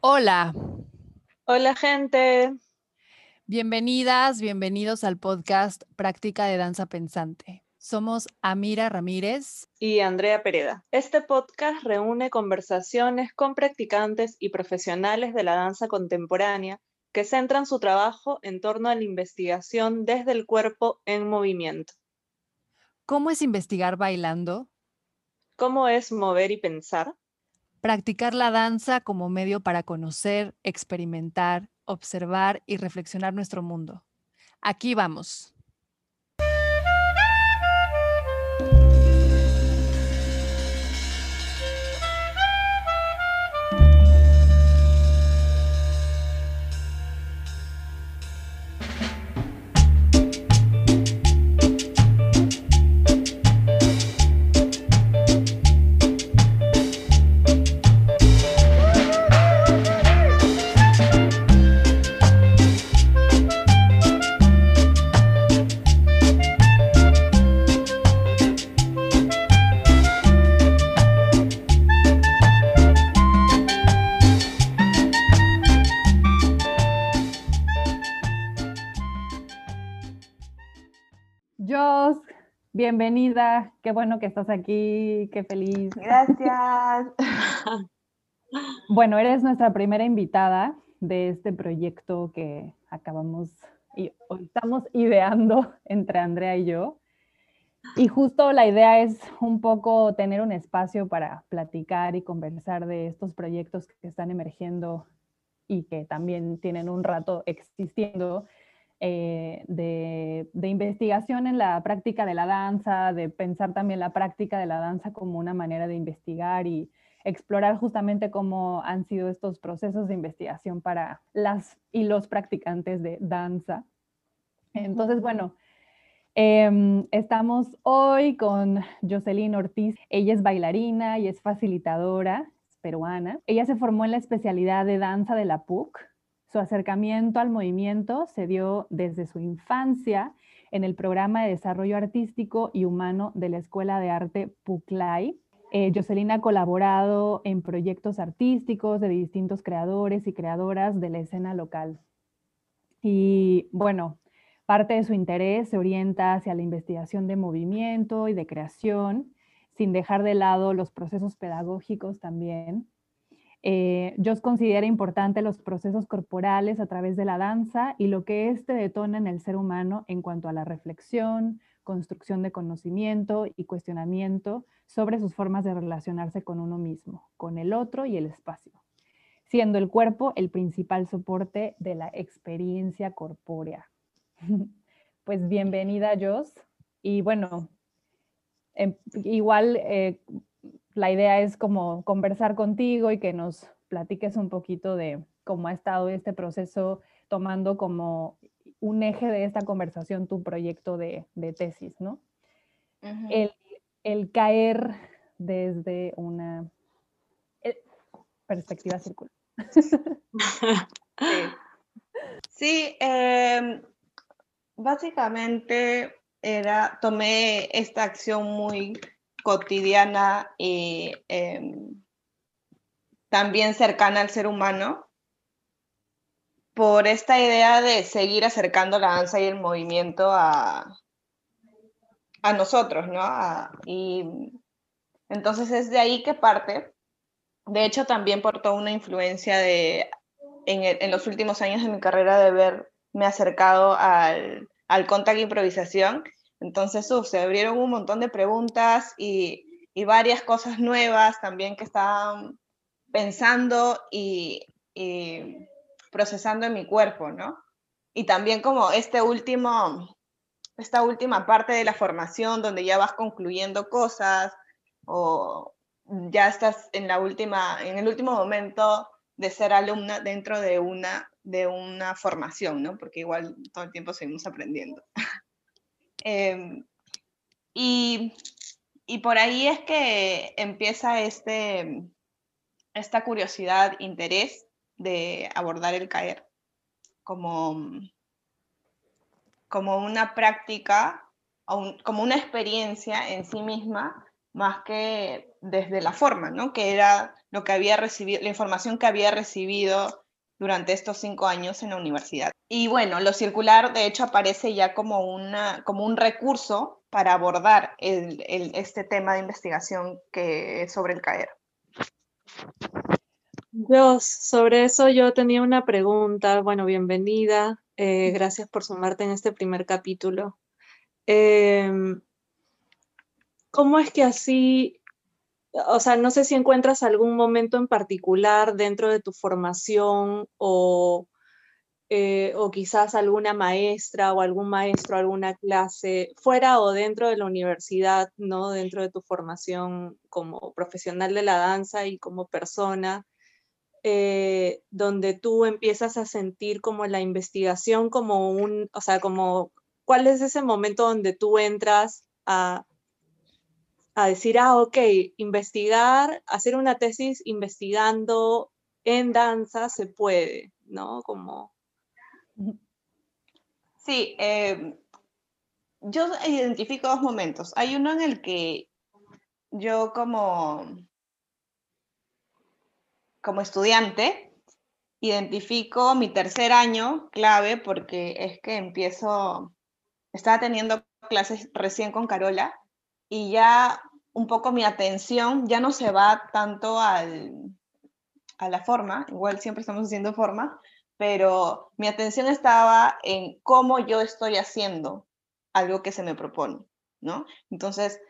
Hola. Hola gente. Bienvenidas, bienvenidos al podcast Práctica de Danza Pensante. Somos Amira Ramírez y Andrea Pereda. Este podcast reúne conversaciones con practicantes y profesionales de la danza contemporánea que centran su trabajo en torno a la investigación desde el cuerpo en movimiento. ¿Cómo es investigar bailando? ¿Cómo es mover y pensar? Practicar la danza como medio para conocer, experimentar, observar y reflexionar nuestro mundo. Aquí vamos. Bienvenida, qué bueno que estás aquí, qué feliz. Gracias. bueno, eres nuestra primera invitada de este proyecto que acabamos y estamos ideando entre Andrea y yo. Y justo la idea es un poco tener un espacio para platicar y conversar de estos proyectos que están emergiendo y que también tienen un rato existiendo eh, de, investigación en la práctica de la danza, de pensar también la práctica de la danza como una manera de investigar y explorar justamente cómo han sido estos procesos de investigación para las y los practicantes de danza. Entonces, bueno, em, estamos hoy con Jocelyn Ortiz. Ella es bailarina y es facilitadora, es peruana. Ella se formó en la especialidad de danza de la PUC su acercamiento al movimiento se dio desde su infancia en el programa de desarrollo artístico y humano de la Escuela de Arte Puclay. Eh, Jocelyn ha colaborado en proyectos artísticos de distintos creadores y creadoras de la escena local. Y bueno, parte de su interés se orienta hacia la investigación de movimiento y de creación, sin dejar de lado los procesos pedagógicos también, eh, Joss considera importante los procesos corporales a través de la danza y lo que éste detona en el ser humano en cuanto a la reflexión, construcción de conocimiento y cuestionamiento sobre sus formas de relacionarse con uno mismo, con el otro y el espacio, siendo el cuerpo el principal soporte de la experiencia corpórea. Pues bienvenida, Joss. Y bueno, em, igual eh, la idea es como conversar contigo y que nos platiques un poquito de cómo ha estado este proceso tomando como un eje de esta conversación tu proyecto de, tesis, ¿no? el, caer desde una eh, perspectiva circular. sí, em, básicamente era, tomé esta acción muy cotidiana y em, también cercana al ser humano, por esta idea de seguir acercando la danza y el movimiento a, a nosotros, ¿no? y entonces es de ahí que parte. De hecho, también por toda una influencia de, en, los últimos años de mi carrera de verme acercado al, al contact improvisación entonces, se abrieron un montón de preguntas y, varias cosas nuevas también que estaban pensando y, procesando en mi cuerpo, ¿no? Y también como este último, esta última parte de la formación donde ya vas concluyendo cosas o ya estás en la última, en el último momento de ser alumna dentro de una, de una formación, ¿no? Porque igual todo el tiempo seguimos aprendiendo. Em, y, por ahí es que empieza este, esta curiosidad, interés de abordar el caer como, como una práctica, como una experiencia en sí misma más que desde la forma, ¿no? Que era lo que había recibido, la información que había recibido durante estos cinco años en la universidad. Y bueno, lo circular de hecho aparece ya como, una, como un recurso para abordar el, este tema de investigación que es sobre el caer. Dios, sobre eso yo tenía una pregunta. Bueno, bienvenida. Eh, gracias por sumarte en este primer capítulo. Em, ¿Cómo es que así, o sea, no sé si encuentras algún momento en particular dentro de tu formación o, eh, o quizás alguna maestra o algún maestro, alguna clase, fuera o dentro de la universidad, ¿no? Dentro de tu formación como profesional de la danza y como persona, eh, donde tú empiezas a sentir como la investigación como un, o sea, como, ¿cuál es ese momento donde tú entras a, a decir, ah, ok, investigar, hacer una tesis investigando en danza se puede, ¿no? Como... Sí, em, yo identifico dos momentos. Hay uno en el que yo como, como estudiante identifico mi tercer año clave porque es que empiezo, estaba teniendo clases recién con Carola y ya un poco mi atención ya no se va tanto al, a la forma, igual siempre estamos haciendo forma, pero mi atención estaba en cómo yo estoy haciendo algo que se me propone, ¿no? Entonces,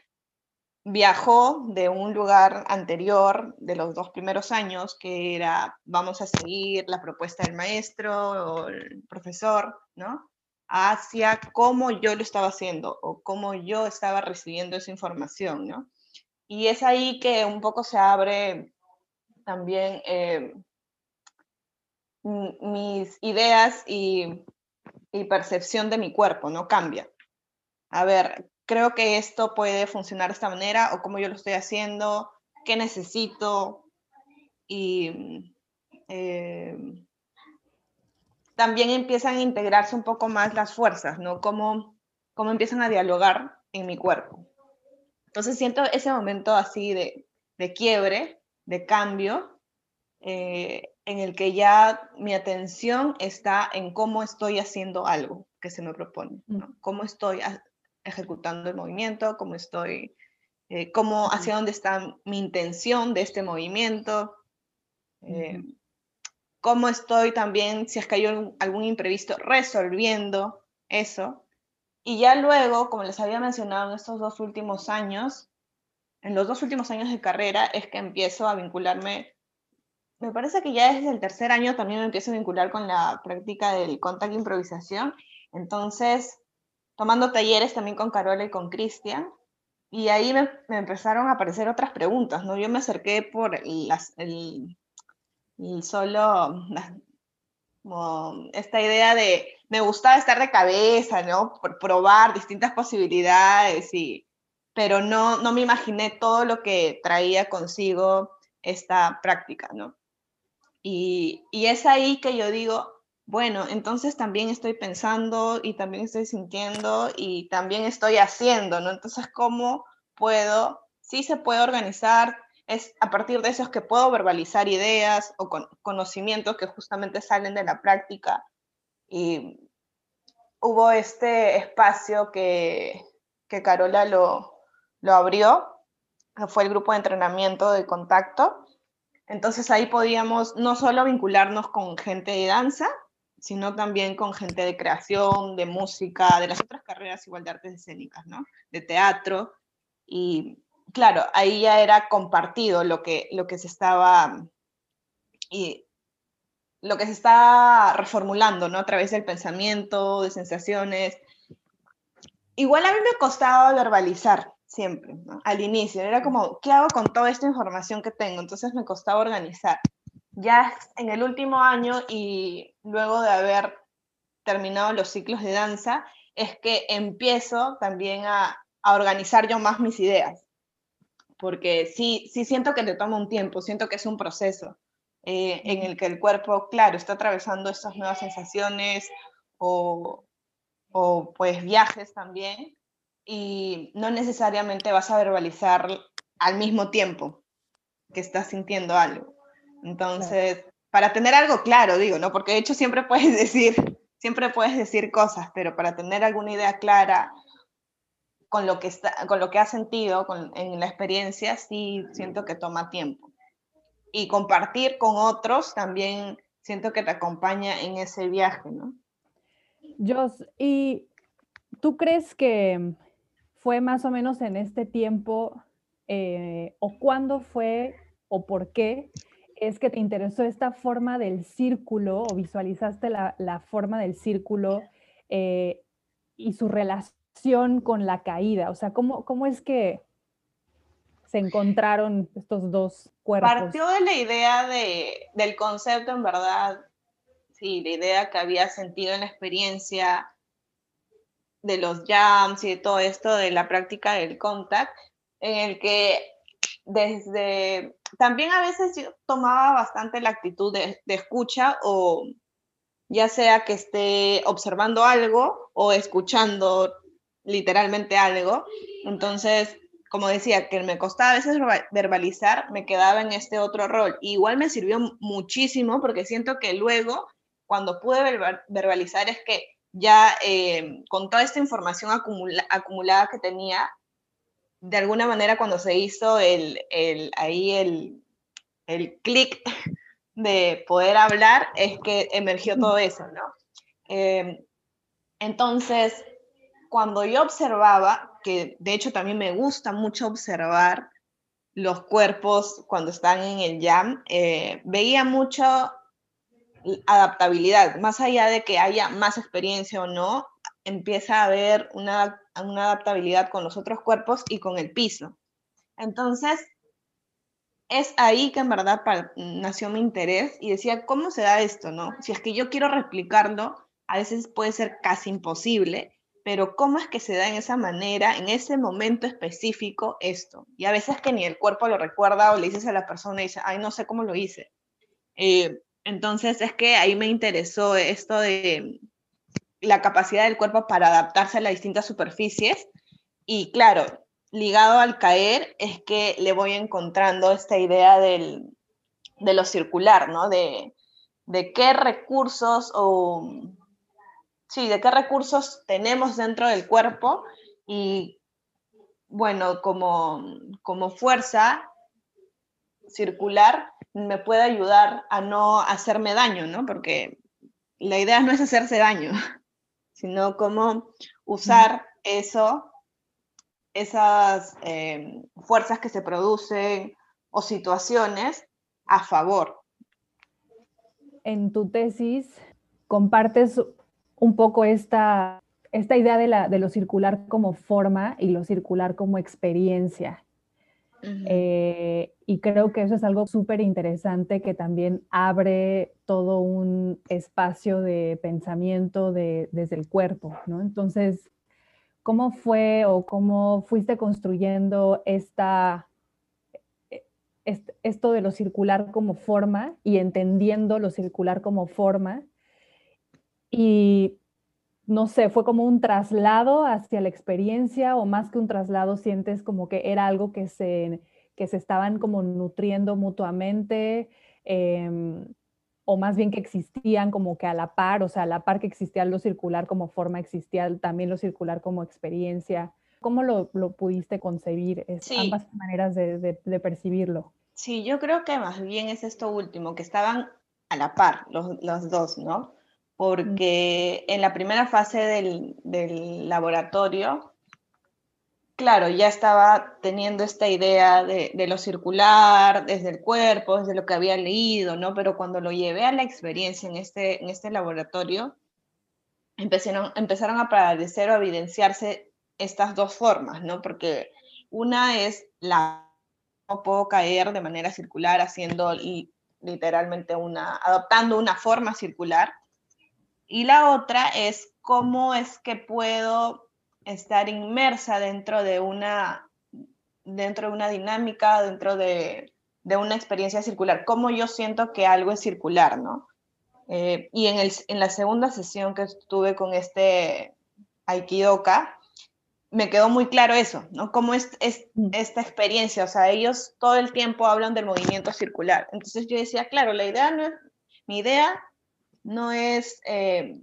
viajó de un lugar anterior de los dos primeros años, que era vamos a seguir la propuesta del maestro o el profesor, ¿no? Hacia cómo yo lo estaba haciendo o cómo yo estaba recibiendo esa información, ¿no? Y es ahí que un poco se abre también eh, mis ideas y, percepción de mi cuerpo, ¿no? Cambia. A ver, creo que esto puede funcionar de esta manera o cómo yo lo estoy haciendo, qué necesito y eh, también empiezan a integrarse un poco más las fuerzas, ¿no? Cómo, cómo empiezan a dialogar en mi cuerpo. Entonces siento ese momento así de, quiebre, de cambio, eh, en el que ya mi atención está en cómo estoy haciendo algo que se me propone, mm. cómo estoy ejecutando el movimiento, cómo estoy, eh, cómo, hacia dónde está mi intención de este movimiento, eh, cómo estoy también, si es que hay algún imprevisto, resolviendo eso. Y ya luego, como les había mencionado en estos dos últimos años, en los dos últimos años de carrera es que empiezo a vincularme, me parece que ya desde el tercer año también me empiezo a vincular con la práctica del contact improvisación. Entonces, tomando talleres también con Carola y con Cristian, y ahí me, empezaron a aparecer otras preguntas, ¿no? Yo me acerqué por las, el, el solo, como esta idea de, me gustaba estar de cabeza, ¿no? Por probar distintas posibilidades, y, pero no, no me imaginé todo lo que traía consigo esta práctica, ¿no? Y, y es ahí que yo digo, bueno, entonces también estoy pensando y también estoy sintiendo y también estoy haciendo, ¿no? Entonces, ¿cómo puedo? Sí se puede organizar, es a partir de eso es que puedo verbalizar ideas o conocimientos que justamente salen de la práctica. Y hubo este espacio que, que Carola lo, lo abrió, fue el grupo de entrenamiento de contacto. Entonces ahí podíamos no solo vincularnos con gente de danza, sino también con gente de creación, de música, de las otras carreras igual de artes escénicas, ¿no? De teatro. Y claro, ahí ya era compartido lo que, lo que se estaba y lo que se está reformulando, ¿no? A través del pensamiento, de sensaciones. Igual a mí me costaba verbalizar siempre. Al inicio, era como, ¿qué hago con toda esta información que tengo? Entonces me costaba organizar. Ya en el último año y luego de haber terminado los ciclos de danza, es que empiezo también a, a organizar yo más mis ideas porque sí, sí siento que te toma un tiempo, siento que es un proceso eh, en el que el cuerpo, claro, está atravesando estas nuevas sensaciones o, o pues viajes también. y no necesariamente vas a verbalizar al mismo tiempo que estás sintiendo algo. Entonces, para tener algo claro, digo, ¿no? Porque de hecho siempre puedes decir, siempre puedes decir cosas, pero para tener alguna idea clara con lo que, está, con lo que has sentido con, en la experiencia, sí siento que toma tiempo. Y compartir con otros también siento que te acompaña en ese viaje, ¿no? Jos, ¿y tú crees que fue más o menos en este tiempo eh, o cuándo fue o por qué es que te interesó esta forma del círculo o visualizaste la, forma del círculo eh, y su relación con la caída? O sea, ¿cómo, cómo es que se encontraron estos dos cuerpos? Partió de la idea de, del concepto, en verdad, sí, la idea que había sentido en la experiencia de los jams y de todo esto, de la práctica del contact, en el que desde, también a veces yo tomaba bastante la actitud de, escucha o ya sea que esté observando algo o escuchando literalmente algo. Entonces, como decía, que me costaba a veces verbalizar, me quedaba en este otro rol. igual me sirvió muchísimo porque siento que luego, cuando pude verbalizar, es que ya eh, con toda esta información acumulada que tenía, de alguna manera cuando se hizo el, el ahí el, el clic de poder hablar, es que emergió todo eso, ¿no? Eh, entonces, cuando yo observaba, que de hecho también me gusta mucho observar los cuerpos cuando están en el jam, eh, veía mucho adaptabilidad, más allá de que haya más experiencia o no, empieza a haber una, una adaptabilidad con los otros cuerpos y con el piso. Entonces, es ahí que en verdad nació mi interés y decía, ¿cómo se da esto? no? Si es que yo quiero replicarlo, a veces puede ser casi imposible, pero ¿cómo es que se da en esa manera, en ese momento específico, esto? Y a veces que ni el cuerpo lo recuerda o le dices a la persona y dice, ay, no sé cómo lo hice. Eh, entonces es que ahí me interesó esto de la capacidad del cuerpo para adaptarse a las distintas superficies. Y claro, ligado al caer es que le voy encontrando esta idea de lo circular, ¿no? De, de qué recursos o... Sí, de qué recursos tenemos dentro del cuerpo y, bueno, como, como fuerza circular, me puede ayudar a no hacerme daño, ¿no? Porque la idea no es hacerse daño, sino cómo usar eso, esas em, fuerzas que se producen o situaciones a favor. En tu tesis compartes un poco esta, esta idea de, la, de lo circular como forma y lo circular como experiencia. Eh, y creo que eso es algo súper interesante que también abre todo un espacio de pensamiento desde el cuerpo, ¿no? Entonces, ¿cómo fue o cómo fuiste construyendo esta, e, esto de lo circular como forma y entendiendo lo circular como forma? Y no sé, fue como un traslado hacia la experiencia o más que un traslado sientes como que era algo que se, que se estaban como nutriendo mutuamente em, o más bien que existían como que a la par, o sea, a la par que existía lo circular como forma, existía también lo circular como experiencia. ¿Cómo lo, pudiste concebir, ambas maneras de, percibirlo? Sí, yo creo que más bien es esto último, que estaban a la par los, los dos, ¿no? Porque en la primera fase del, laboratorio, claro, ya estaba teniendo esta idea de, lo circular, desde el cuerpo, desde lo que había leído, ¿no? Pero cuando lo llevé a la experiencia en este, en este laboratorio, empezaron, empezaron a aparecer o a evidenciarse estas dos formas, ¿no? Porque una es la no puedo caer de manera circular haciendo literalmente una, adoptando una forma circular, y la otra es cómo es que puedo estar inmersa dentro de una, dentro de una dinámica, dentro de, una experiencia circular, cómo yo siento que algo es circular, ¿no? Eh, y en, el, en la segunda sesión que estuve con este Aikidoka, me quedó muy claro eso, ¿no? Cómo es, es, Mm. esta experiencia, o sea, ellos todo el tiempo hablan del movimiento circular. Entonces yo decía, claro, la idea no es, mi idea no es eh,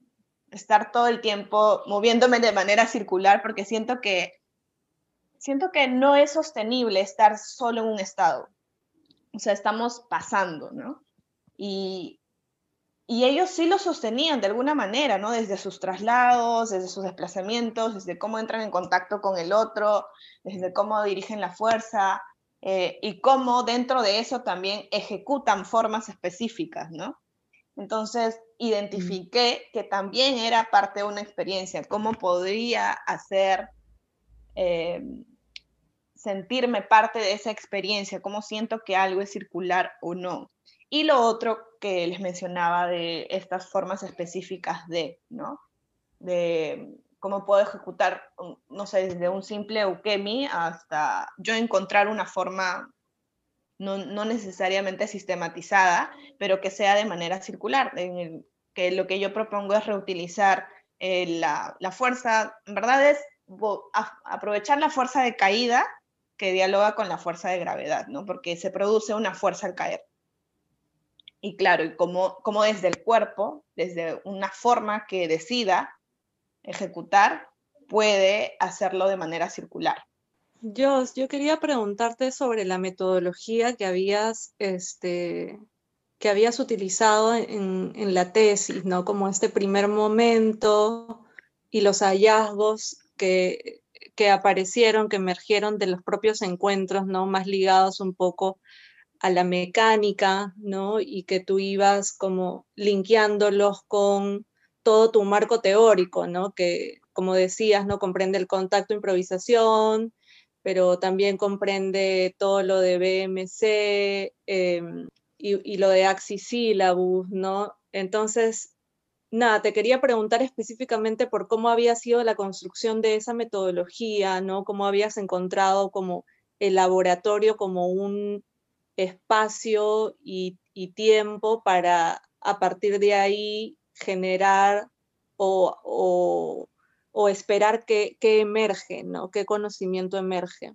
estar todo el tiempo moviéndome de manera circular, porque siento que, siento que no es sostenible estar solo en un estado. O sea, estamos pasando, ¿no? Y, y ellos sí lo sostenían de alguna manera, ¿no? Desde sus traslados, desde sus desplazamientos, desde cómo entran en contacto con el otro, desde cómo dirigen la fuerza eh, y cómo dentro de eso también ejecutan formas específicas, ¿no? Entonces, identifiqué que también era parte de una experiencia, cómo podría hacer eh, sentirme parte de esa experiencia, cómo siento que algo es circular o no. Y lo otro que les mencionaba de estas formas específicas de, ¿no? De cómo puedo ejecutar, no sé, desde un simple ukemi hasta yo encontrar una forma no, no necesariamente sistematizada, pero que sea de manera circular, en el, que lo que yo propongo es reutilizar eh, la, la, fuerza, en verdad es aprovechar la fuerza de caída que dialoga con la fuerza de gravedad, ¿no? Porque se produce una fuerza al caer. Y claro, y como, como desde el cuerpo, desde una forma que decida ejecutar, puede hacerlo de manera circular. Yo quería preguntarte sobre la metodología que habías, este, que habías utilizado en, en, la tesis, ¿no? Como este primer momento y los hallazgos que, que aparecieron, que emergieron de los propios encuentros, ¿no? Más ligados un poco a la mecánica, ¿no? Y que tú ibas como linkeándolos con todo tu marco teórico, ¿no? Que, como decías, ¿no? Comprende el contacto, improvisación, pero también comprende todo lo de BMC eh, y, lo de Axis-Syllabus, ¿no? Entonces, nada, te quería preguntar específicamente por cómo había sido la construcción de esa metodología, ¿no? Cómo habías encontrado como el laboratorio como un espacio y, tiempo para a partir de ahí generar o, o esperar que, que, emerge, ¿no? ¿Qué conocimiento emerge?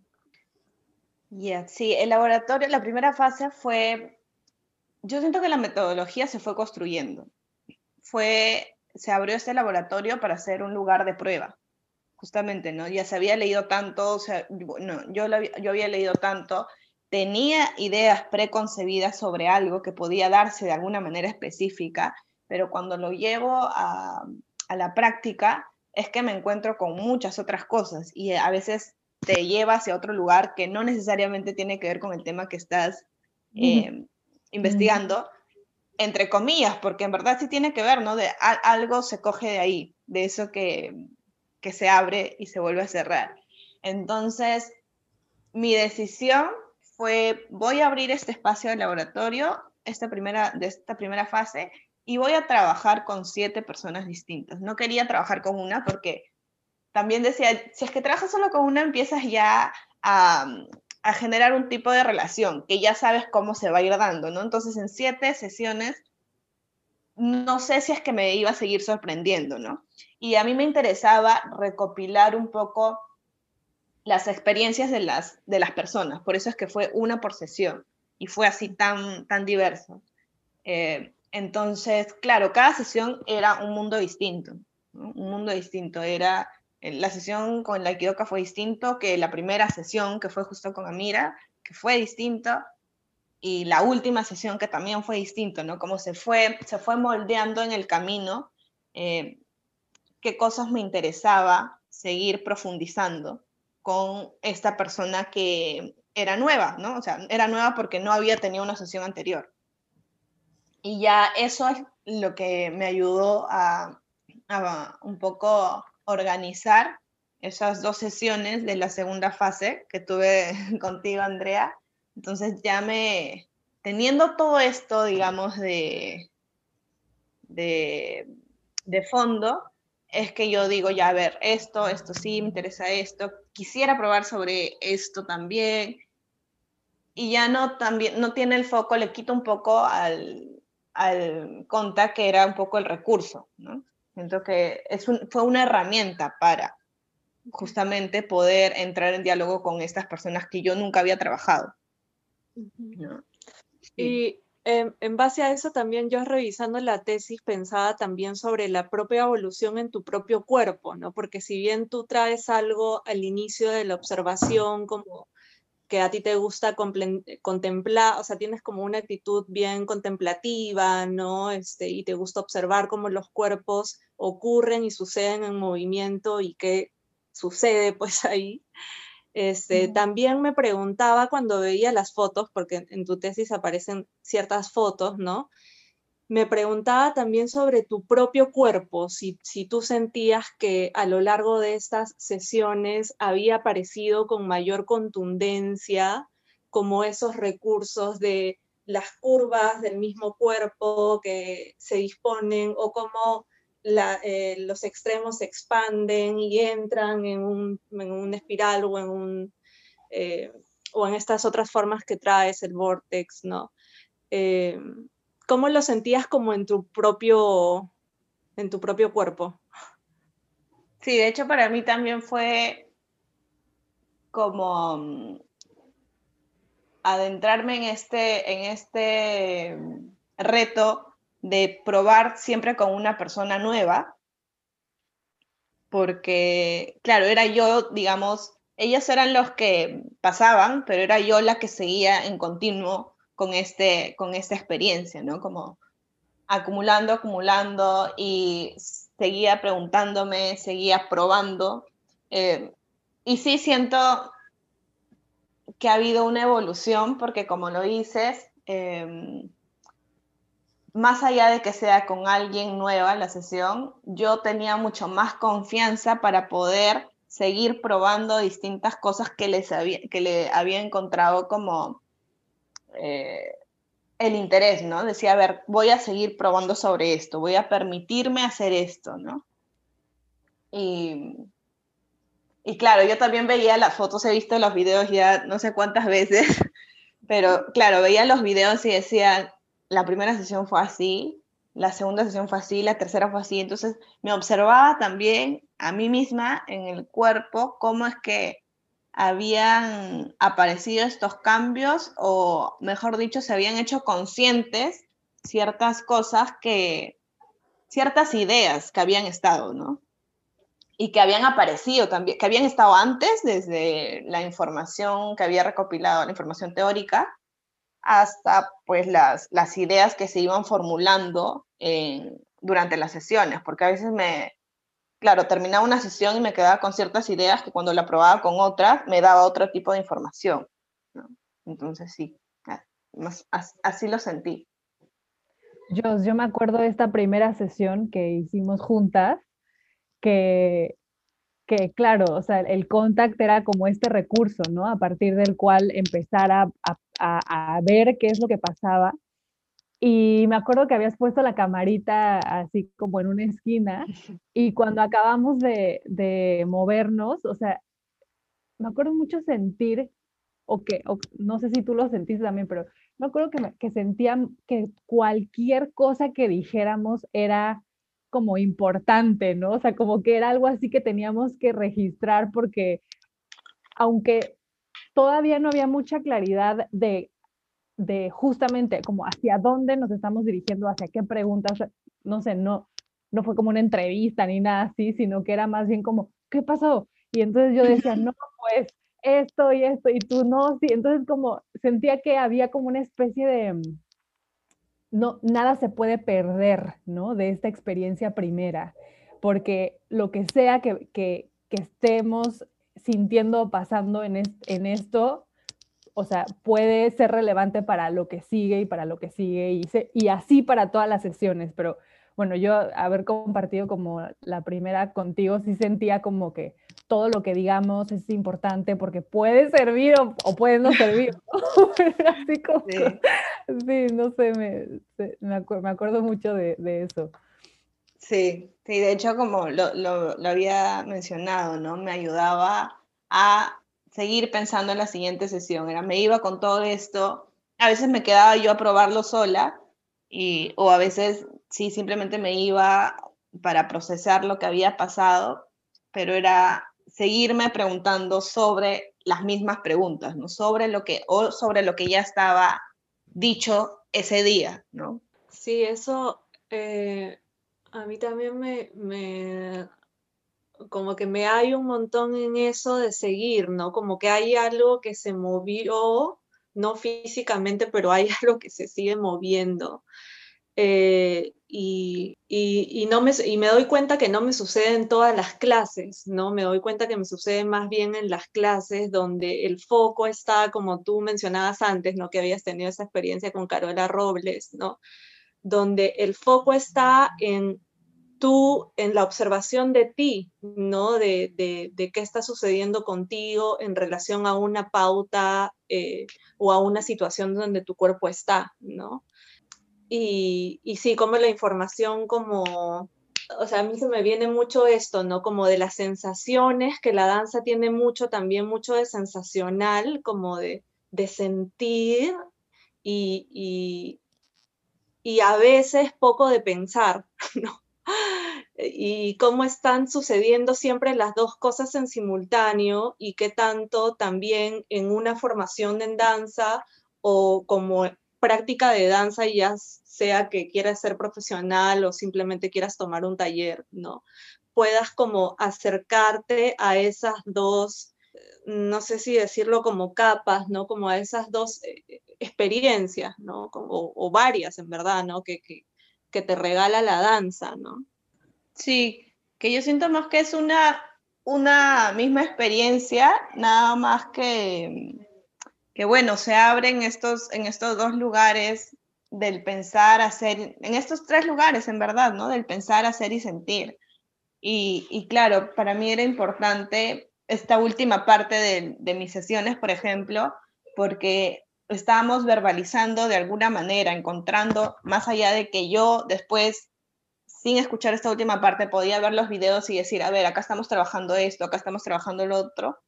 Yeah, sí, el laboratorio, la primera fase fue, yo siento que la metodología se fue construyendo. Fue, se abrió este laboratorio para ser un lugar de prueba, justamente, ¿no? Ya se había leído tanto, o sea, no, yo, lo, yo había leído tanto, tenía ideas preconcebidas sobre algo que podía darse de alguna manera específica, pero cuando lo llevo a, a la práctica es que me encuentro con muchas otras cosas y a veces te lleva hacia otro lugar que no necesariamente tiene que ver con el tema que estás eh, mm. investigando, entre comillas, porque en verdad sí tiene que ver, ¿no? De a, algo se coge de ahí, de eso que, que se abre y se vuelve a cerrar. Entonces, mi decisión fue, voy a abrir este espacio de laboratorio, esta primera, de esta primera fase, y voy a trabajar con siete personas distintas. No quería trabajar con una porque también decía, si es que trabajas solo con una, empiezas ya a, a, generar un tipo de relación que ya sabes cómo se va a ir dando, ¿no? Entonces, en siete sesiones, no sé si es que me iba a seguir sorprendiendo, ¿no? Y a mí me interesaba recopilar un poco las experiencias de las, de las personas, por eso es que fue una por sesión y fue así tan, tan diverso. Eh, entonces, claro, cada sesión era un mundo distinto, un mundo distinto. Era, la sesión con la Kidoka fue distinto que la primera sesión, que fue justo con Amira, que fue distinto, y la última sesión que también fue distinto, ¿no? Como se fue, se fue moldeando en el camino, eh, qué cosas me interesaba seguir profundizando con esta persona que era nueva, ¿no? O sea, era nueva porque no había tenido una sesión anterior. Y ya eso es lo que me ayudó a, un poco organizar esas dos sesiones de la segunda fase que tuve contigo, Andrea. Entonces ya me, teniendo todo esto, digamos, de, de, de fondo, es que yo digo, ya, a ver, esto, esto sí, me interesa esto, quisiera probar sobre esto también, y ya no, también, no tiene el foco, le quito un poco al, al conta, que era un poco el recurso, ¿no? Siento que es un, fue una herramienta para, justamente poder entrar en diálogo con estas personas que yo nunca había trabajado. Y em, en base a eso también yo revisando la tesis pensaba también sobre la propia evolución en tu propio cuerpo, ¿no? Porque si bien tú traes algo al inicio de la observación como que a ti te gusta contemplar, o sea, tienes como una actitud bien contemplativa, ¿no? Este, y te gusta observar cómo los cuerpos ocurren y suceden en movimiento y qué sucede pues ahí. Este, También me preguntaba cuando veía las fotos, porque en tu tesis aparecen ciertas fotos, ¿no? Me preguntaba también sobre tu propio cuerpo, si, si tú sentías que a lo largo de estas sesiones había aparecido con mayor contundencia como esos recursos de las curvas del mismo cuerpo que se disponen o como eh, los extremos se expanden y entran en un, en espiral o en, un, eh, o en estas otras formas que traes el vortex, ¿no? Eh, ¿Cómo lo sentías como en tu propio, en tu propio cuerpo? Sí, de hecho para mí también fue como mm, adentrarme en este, en este reto de probar siempre con una persona nueva, porque, claro, era yo, digamos, ellos eran los que pasaban, pero era yo la que seguía en continuo con, este, con esta experiencia, ¿no? Como acumulando, acumulando y seguía preguntándome, seguía probando. Eh, y sí siento que ha habido una evolución, porque como lo dices, em, más allá de que sea con alguien nueva la sesión, yo tenía mucho más confianza para poder seguir probando distintas cosas que, les había, que le había encontrado como eh, el interés, ¿no? Decía, a ver, voy a seguir probando sobre esto, voy a permitirme hacer esto, ¿no? Y, y claro, yo también veía las fotos, he visto los videos ya no sé cuántas veces, pero claro, veía los videos y decía, la primera sesión fue así, la segunda sesión fue así, la tercera fue así. Entonces me observaba también a mí misma en el cuerpo cómo es que habían aparecido estos cambios o, mejor dicho, se habían hecho conscientes ciertas cosas que, ciertas ideas que habían estado, ¿no? Y que habían aparecido también, que habían estado antes desde la información que había recopilado, la información teórica, hasta pues las, las ideas que se iban formulando durante las sesiones, porque a veces me, claro, terminaba una sesión y me quedaba con ciertas ideas que cuando la probaba con otras me daba otro tipo de información. Entonces sí, así lo sentí. Yo, yo me acuerdo de esta primera sesión que hicimos juntas, que que claro, o sea, el contact era como este recurso, ¿no? A partir del cual empezar a, a, ver qué es lo que pasaba. Y me acuerdo que habías puesto la camarita así como en una esquina y cuando acabamos de, de movernos, o sea, me acuerdo mucho sentir, o que, no sé si tú lo sentiste también, pero me acuerdo que, que sentía que cualquier cosa que dijéramos era como importante, ¿no? O sea, como que era algo así que teníamos que registrar porque aunque todavía no había mucha claridad de, de justamente como hacia dónde nos estamos dirigiendo, hacia qué preguntas, no sé, no, no fue como una entrevista ni nada así, sino que era más bien como, ¿qué pasó? Y entonces yo decía, no, pues esto y esto, y tú no, sí, entonces como sentía que había como una especie de, no, nada se puede perder, ¿no? De esta experiencia primera, porque lo que sea que, que, estemos sintiendo o pasando en, en esto, o sea, puede ser relevante para lo que sigue y para lo que sigue y, y así para todas las sesiones, pero bueno, yo haber compartido como la primera contigo, sí sentía como que todo lo que digamos es importante porque puede servir o, puede no servir. Así como, sí. no sé, me, me, acuerdo, mucho de, eso. Sí, sí, de hecho como lo, lo, lo había mencionado, ¿no? Me ayudaba a seguir pensando en la siguiente sesión. Era, me iba con todo esto, a veces me quedaba yo a probarlo sola y, o a veces sí, simplemente me iba para procesar lo que había pasado, pero era seguirme preguntando sobre las mismas preguntas, ¿no? Sobre lo que, o sobre lo que ya estaba dicho ese día, ¿no? Sí, eso eh, a mí también me, me, como que me hay un montón en eso de seguir, ¿no? Como que hay algo que se movió, no físicamente, pero hay algo que se sigue moviendo. Eh, y, y, no me, y me doy cuenta que no me sucede en todas las clases, ¿no? Me doy cuenta que me sucede más bien en las clases donde el foco está, como tú mencionabas antes, ¿no? Que habías tenido esa experiencia con Carola Robles, ¿no? Donde el foco está en tú, en la observación de ti, ¿no? De, de, qué está sucediendo contigo en relación a una pauta eh, o a una situación donde tu cuerpo está, ¿no? Y, y sí, como la información como, o sea, a mí se me viene mucho esto, ¿no? Como de las sensaciones, que la danza tiene mucho, también mucho de sensacional, como de, de sentir y, y, y a veces poco de pensar, ¿no? Y cómo están sucediendo siempre las dos cosas en simultáneo y qué tanto también en una formación en danza o como práctica de danza, ya sea que quieras ser profesional o simplemente quieras tomar un taller, ¿no? Puedas como acercarte a esas dos, no sé si decirlo como capas, ¿no? Como a esas dos eh, experiencias, ¿no? o, varias, en verdad, ¿no? Que, que te regala la danza, ¿no? Sí, que yo siento más que es una, una misma experiencia, nada más que que bueno, se abren estos, en estos dos lugares del pensar, hacer, en estos tres lugares en verdad, ¿no? Del pensar, hacer y sentir. Y, y claro, para mí era importante esta última parte de, de mis sesiones, por ejemplo, porque estábamos verbalizando de alguna manera, encontrando, más allá de que yo después, sin escuchar esta última parte, podía ver los videos y decir, a ver, acá estamos trabajando esto, acá estamos trabajando lo otro,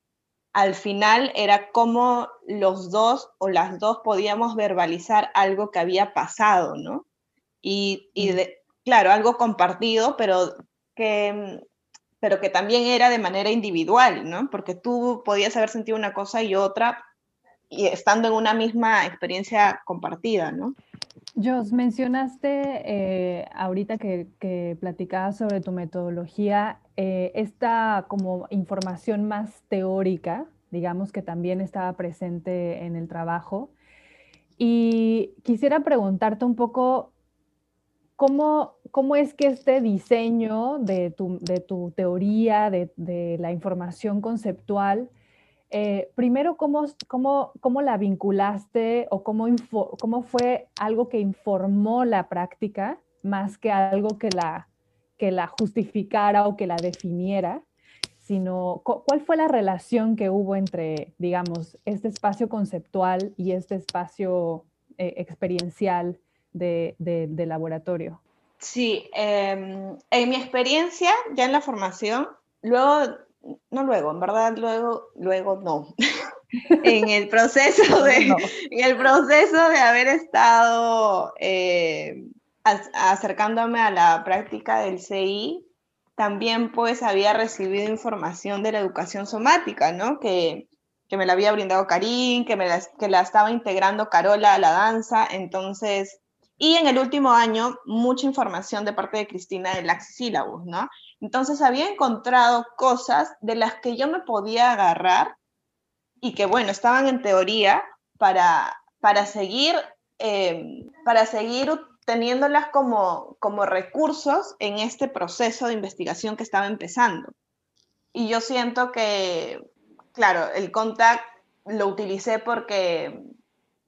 al final era como los dos o las dos podíamos verbalizar algo que había pasado, ¿no? Y, y de, claro, algo compartido, pero que, pero que también era de manera individual, ¿no? Porque tú podías haber sentido una cosa y otra, y estando en una misma experiencia compartida, ¿no? Jos, mencionaste eh, ahorita que, que platicabas sobre tu metodología, eh, esta como información más teórica, digamos que también estaba presente en el trabajo. Y quisiera preguntarte un poco cómo, cómo es que este diseño de tu, de tu teoría, de, de la información conceptual, eh, primero, ¿cómo, cómo, cómo la vinculaste o cómo, cómo fue algo que informó la práctica más que algo que la, que la justificara o que la definiera? sino cuál fue la relación que hubo entre, digamos, este espacio conceptual y este espacio eh, experiencial de, de, laboratorio. Sí, em, en mi experiencia, ya en la formación, luego no luego, en verdad luego, luego no. en el proceso de, en el proceso de haber estado eh, acercándome a la práctica del CI, también pues había recibido información de la educación somática, ¿no? Que, que me la había brindado Karim, que, me la, que la estaba integrando Carola a la danza, entonces, y en el último año, mucha información de parte de Cristina del Axisílabus, ¿no? Entonces había encontrado cosas de las que yo me podía agarrar y que, bueno, estaban en teoría para, para seguir, eh, para seguir teniéndolas como, como recursos en este proceso de investigación que estaba empezando. Y yo siento que, claro, el contact lo utilicé porque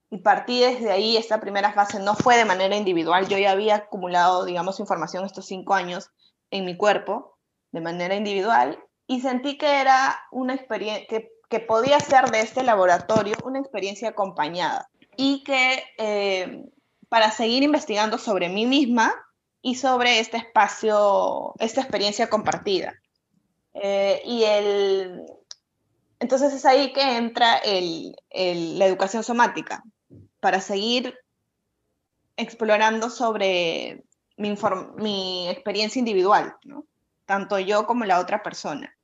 y partí desde ahí, esta primera fase no fue de manera individual, yo ya había acumulado, digamos, información estos cinco años en mi cuerpo de manera individual y sentí que era una experiencia, que, podía ser de este laboratorio una experiencia acompañada y que eh, para seguir investigando sobre mí misma y sobre este espacio, esta experiencia compartida. Eh, y el, entonces es ahí que entra el, el, la educación somática, para seguir explorando sobre mi, experiencia individual, tanto yo como la otra persona.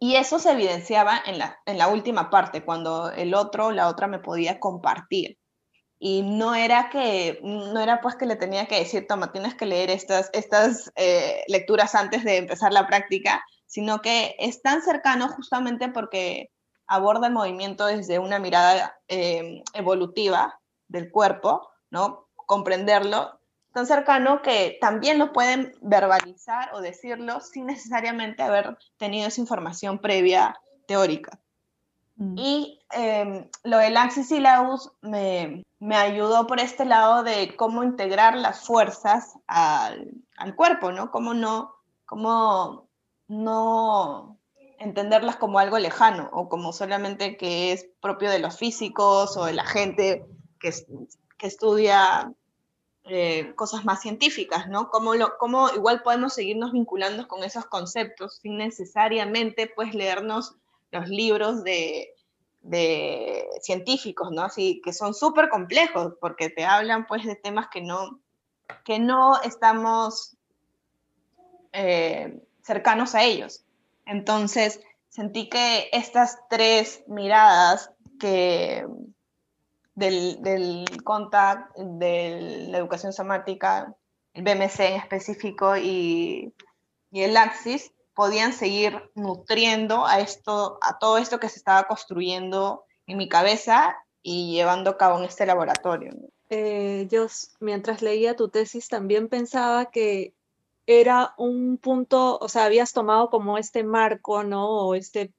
y eso se evidenciaba en la, en la última parte, cuando el otro o la otra me podía compartir. Y no era que, no era pues que le tenía que decir, toma, tienes que leer estas, estas eh, lecturas antes de empezar la práctica, sino que es tan cercano justamente porque aborda el movimiento desde una mirada eh, evolutiva del cuerpo, ¿no? Comprenderlo tan cercano que también lo pueden verbalizar o decirlo sin necesariamente haber tenido esa información previa teórica. Mm. Y em, lo del Axis y me, me, ayudó por este lado de cómo integrar las fuerzas al, al cuerpo, ¿no? Cómo no, cómo no entenderlas como algo lejano o como solamente que es propio de los físicos o de la gente que, que estudia eh, cosas más científicas, ¿no? Cómo, lo, cómo igual podemos seguirnos vinculando con esos conceptos sin necesariamente pues leernos los libros de, de científicos, ¿no? Así que son súper complejos porque te hablan pues de temas que no, que no estamos eh, cercanos a ellos. Entonces, sentí que estas tres miradas que del, del de la educación somática, el BMC en específico y, el Axis, podían seguir nutriendo a, esto, a todo esto que se estaba construyendo en mi cabeza y llevando a cabo en este laboratorio. Eh, yo, mientras leía tu tesis, también pensaba que era un punto, o sea, habías tomado como este marco, ¿no? Este,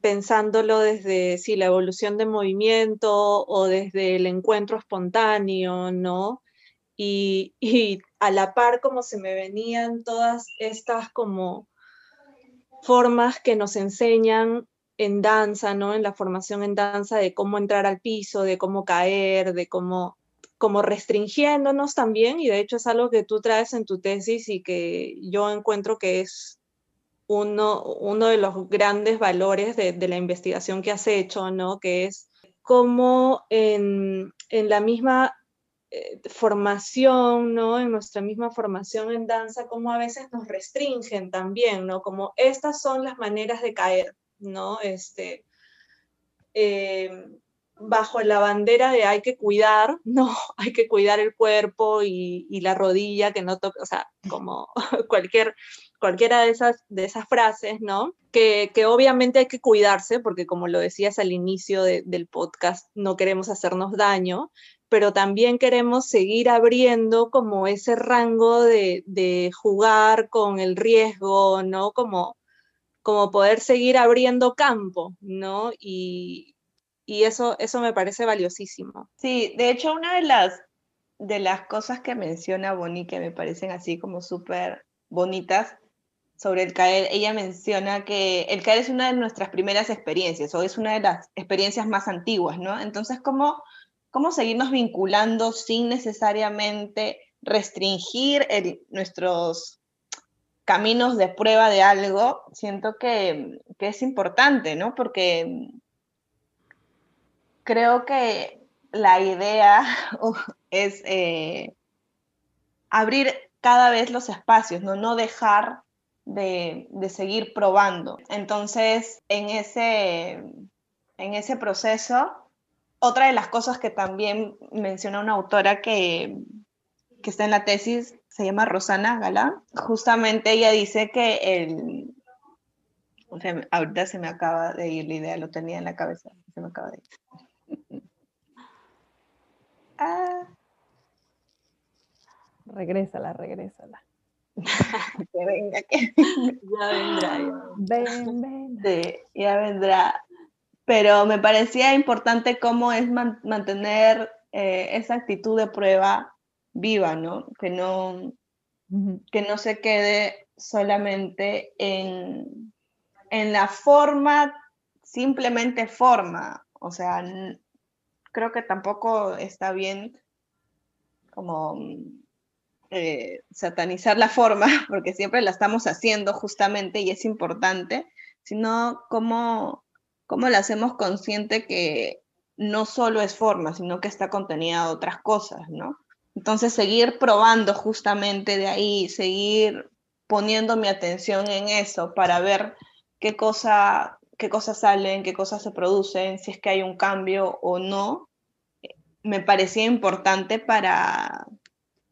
pensándolo desde, sí, la evolución de movimiento o desde el encuentro espontáneo, ¿no? Y, y a la par como se me venían todas estas como formas que nos enseñan en danza, ¿no? En la formación en danza de cómo entrar al piso, de cómo caer, de cómo como restringiéndonos también, y de hecho es algo que tú traes en tu tesis y que yo encuentro que es uno, uno de los grandes valores de, la investigación que has hecho, ¿no? Que es cómo en, en la misma eh, formación, ¿no? En nuestra misma formación en danza, cómo a veces nos restringen también, ¿no? Como estas son las maneras de caer, ¿no? Este, eh, bajo la bandera de hay que cuidar, no, hay que cuidar el cuerpo y, la rodilla, que no toque, o sea, como cualquier, cualquiera de esas, de esas frases, ¿no? Que, obviamente hay que cuidarse, porque como lo decías al inicio del podcast, no queremos hacernos daño, pero también queremos seguir abriendo como ese rango de, de jugar con el riesgo, ¿no? Como, como poder seguir abriendo campo, ¿no? Y, y eso, eso me parece valiosísimo. Sí, de hecho, una de las, de las cosas que menciona Bonnie que me parecen así como súper bonitas sobre el caer, ella menciona que el caer es una de nuestras primeras experiencias o es una de las experiencias más antiguas, ¿no? Entonces, ¿cómo, cómo seguirnos vinculando sin necesariamente restringir nuestros caminos de prueba de algo? Siento que, que es importante, ¿no? Porque creo que la idea es eh, abrir cada vez los espacios, no, no dejar de, seguir probando. Entonces, en ese, en ese proceso, otra de las cosas que también menciona una autora que, que está en la tesis, se llama Rosana Galán, justamente ella dice que el... ahorita se me acaba de ir la idea, lo tenía en la cabeza, se me acaba de ir. Ah. Regrésala, regrésala. que venga, que ya vendrá. Ya. vendrá. Pero me parecía importante cómo es mantener eh, esa actitud de prueba viva, ¿no? Que no, que no se quede solamente en, en la forma, simplemente forma. O sea, creo que tampoco está bien como eh, satanizar la forma, porque siempre la estamos haciendo justamente y es importante, sino cómo, cómo la hacemos consciente que no solo es forma, sino que está contenida otras cosas, ¿no? Entonces, seguir probando justamente de ahí, seguir poniendo mi atención en eso para ver qué, cosa, qué cosas salen, qué cosas se producen, si es que hay un cambio o no, me parecía importante para,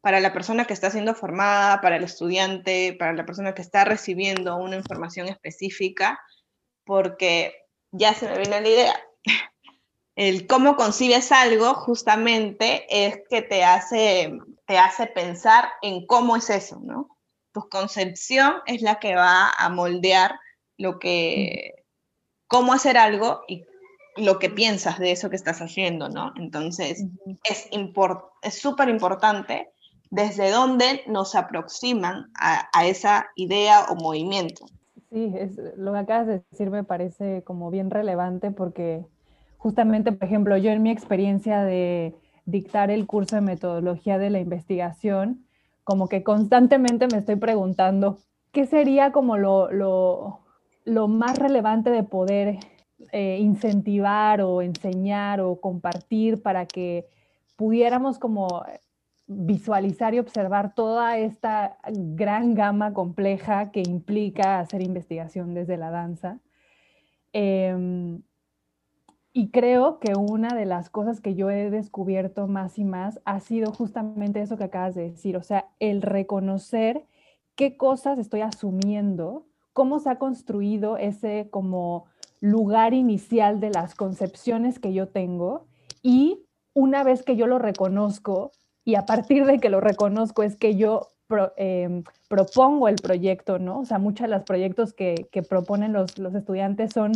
para la persona que está siendo formada, para el estudiante, para la persona que está recibiendo una información específica, porque ya se me viene la idea. El cómo concibes algo justamente es que te hace, te hace pensar en cómo es eso, ¿no? Tu concepción es la que va a moldear lo que, cómo hacer algo y lo que piensas de eso que estás haciendo, ¿no? Entonces, es súper importante desde dónde nos aproximan a, esa idea o movimiento. Sí, lo que acabas de decir me parece como bien relevante porque justamente, por ejemplo, yo en mi experiencia de dictar el curso de metodología de la investigación, como que constantemente me estoy preguntando, ¿qué sería como lo, lo, lo más relevante de poder eh, incentivar o enseñar o compartir para que pudiéramos como visualizar y observar toda esta gran gama compleja que implica hacer investigación desde la danza. Em, y creo que una de las cosas que yo he descubierto más y más ha sido justamente eso que acabas de decir, o sea, el reconocer qué cosas estoy asumiendo, cómo se ha construido ese como lugar inicial de las concepciones que yo tengo y una vez que yo lo reconozco y a partir de que lo reconozco es que yo em, propongo el proyecto, ¿no? O sea, muchos de los proyectos que, proponen los, estudiantes son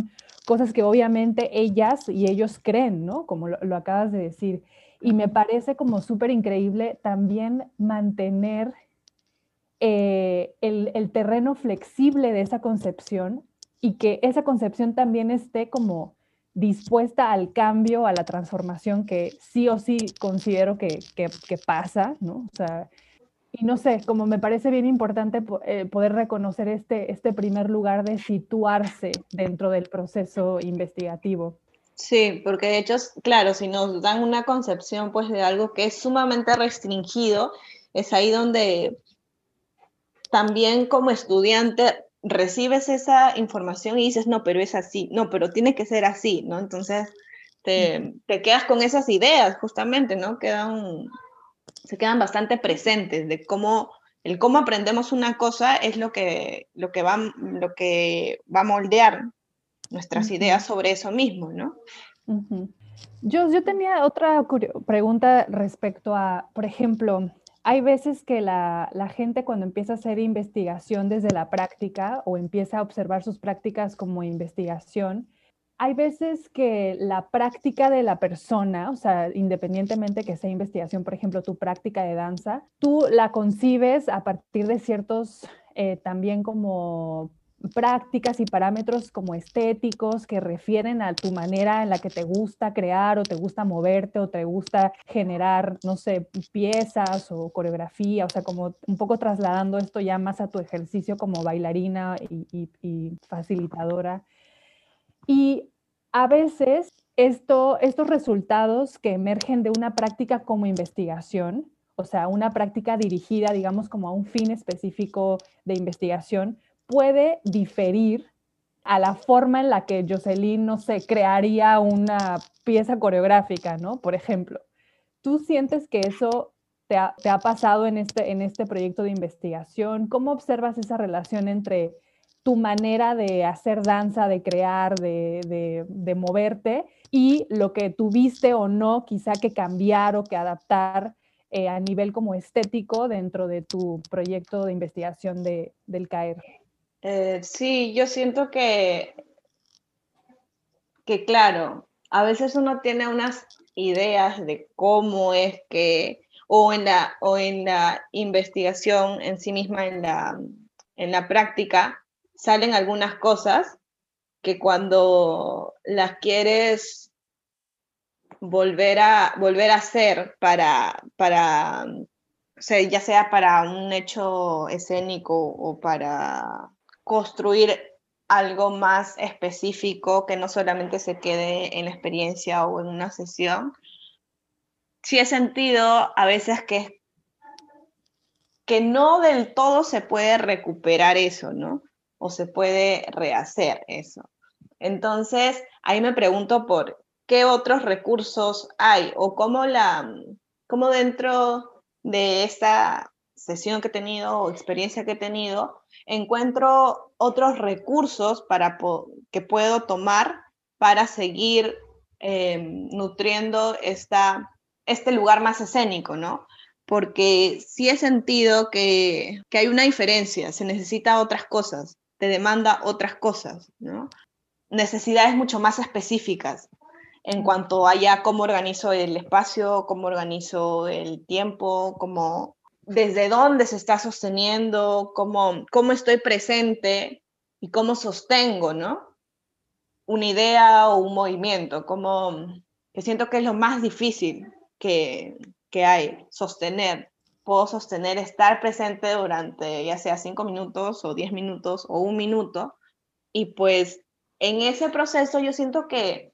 cosas que obviamente ellas y ellos creen, ¿no? Como lo, acabas de decir. Y me parece como súper increíble también mantener eh, el, el terreno flexible de esa concepción y que esa concepción también esté como dispuesta al cambio, a la transformación que sí o sí considero que, que, pasa, ¿no? O sea, y no sé, como me parece bien importante eh, poder reconocer este, este primer lugar de situarse dentro del proceso investigativo. Sí, porque de hecho, claro, si nos dan una concepción pues de algo que es sumamente restringido, es ahí donde también como estudiante recibes esa información y dices, no, pero es así, no, pero tiene que ser así, ¿no? Entonces te, te quedas con esas ideas, justamente, ¿no? Quedan, se quedan bastante presentes de cómo, el cómo aprendemos una cosa es lo que, lo que, va, lo que va a moldear nuestras ideas sobre eso mismo, ¿no? yo, yo tenía otra pregunta respecto a, por ejemplo, hay veces que la, gente cuando empieza a hacer investigación desde la práctica o empieza a observar sus prácticas como investigación, hay veces que la práctica de la persona, o sea, independientemente que sea investigación, por ejemplo, tu práctica de danza, tú la concibes a partir de ciertos eh, también como prácticas y parámetros como estéticos que refieren a tu manera en la que te gusta crear o te gusta moverte o te gusta generar, no sé, piezas o coreografía, o sea, como un poco trasladando esto ya más a tu ejercicio como bailarina y, facilitadora. Y a veces esto, estos resultados que emergen de una práctica como investigación, o sea, una práctica dirigida, digamos, como a un fin específico de investigación, puede diferir a la forma en la que Jocelyn, no sé, crearía una pieza coreográfica, ¿no? Por ejemplo, ¿tú sientes que eso te ha, pasado en este, en este proyecto de investigación? ¿Cómo observas esa relación entre tu manera de hacer danza, de crear, de, de moverte y lo que tuviste o no quizá que cambiar o que adaptar eh, a nivel como estético dentro de tu proyecto de investigación de, del CAER? Eh, sí, yo siento que, que, claro, a veces uno tiene unas ideas de cómo es que, o en la, o en la investigación en sí misma, en la, en la práctica, salen algunas cosas que cuando las quieres volver a, volver a hacer para, para, ya sea para un hecho escénico o para construir algo más específico que no solamente se quede en la experiencia o en una sesión. Sí he sentido a veces que, que no del todo se puede recuperar eso, ¿no? o se puede rehacer eso. Entonces, ahí me pregunto por qué otros recursos hay o cómo, la, cómo dentro de esta sesión que he tenido o experiencia que he tenido, encuentro otros recursos para que puedo tomar para seguir em, nutriendo esta, este lugar más escénico, ¿no? Porque sí he sentido que, que hay una diferencia, se necesita otras cosas, te demanda otras cosas, ¿no? Necesidades mucho más específicas en cuanto a cómo organizo el espacio, cómo organizo el tiempo, cómo desde dónde se está sosteniendo, cómo, cómo estoy presente y cómo sostengo, ¿no? Una idea o un movimiento, como que siento que es lo más difícil que, que hay, sostener. Puedo sostener estar presente durante ya sea cinco minutos o diez minutos o un minuto. Y pues en ese proceso yo siento que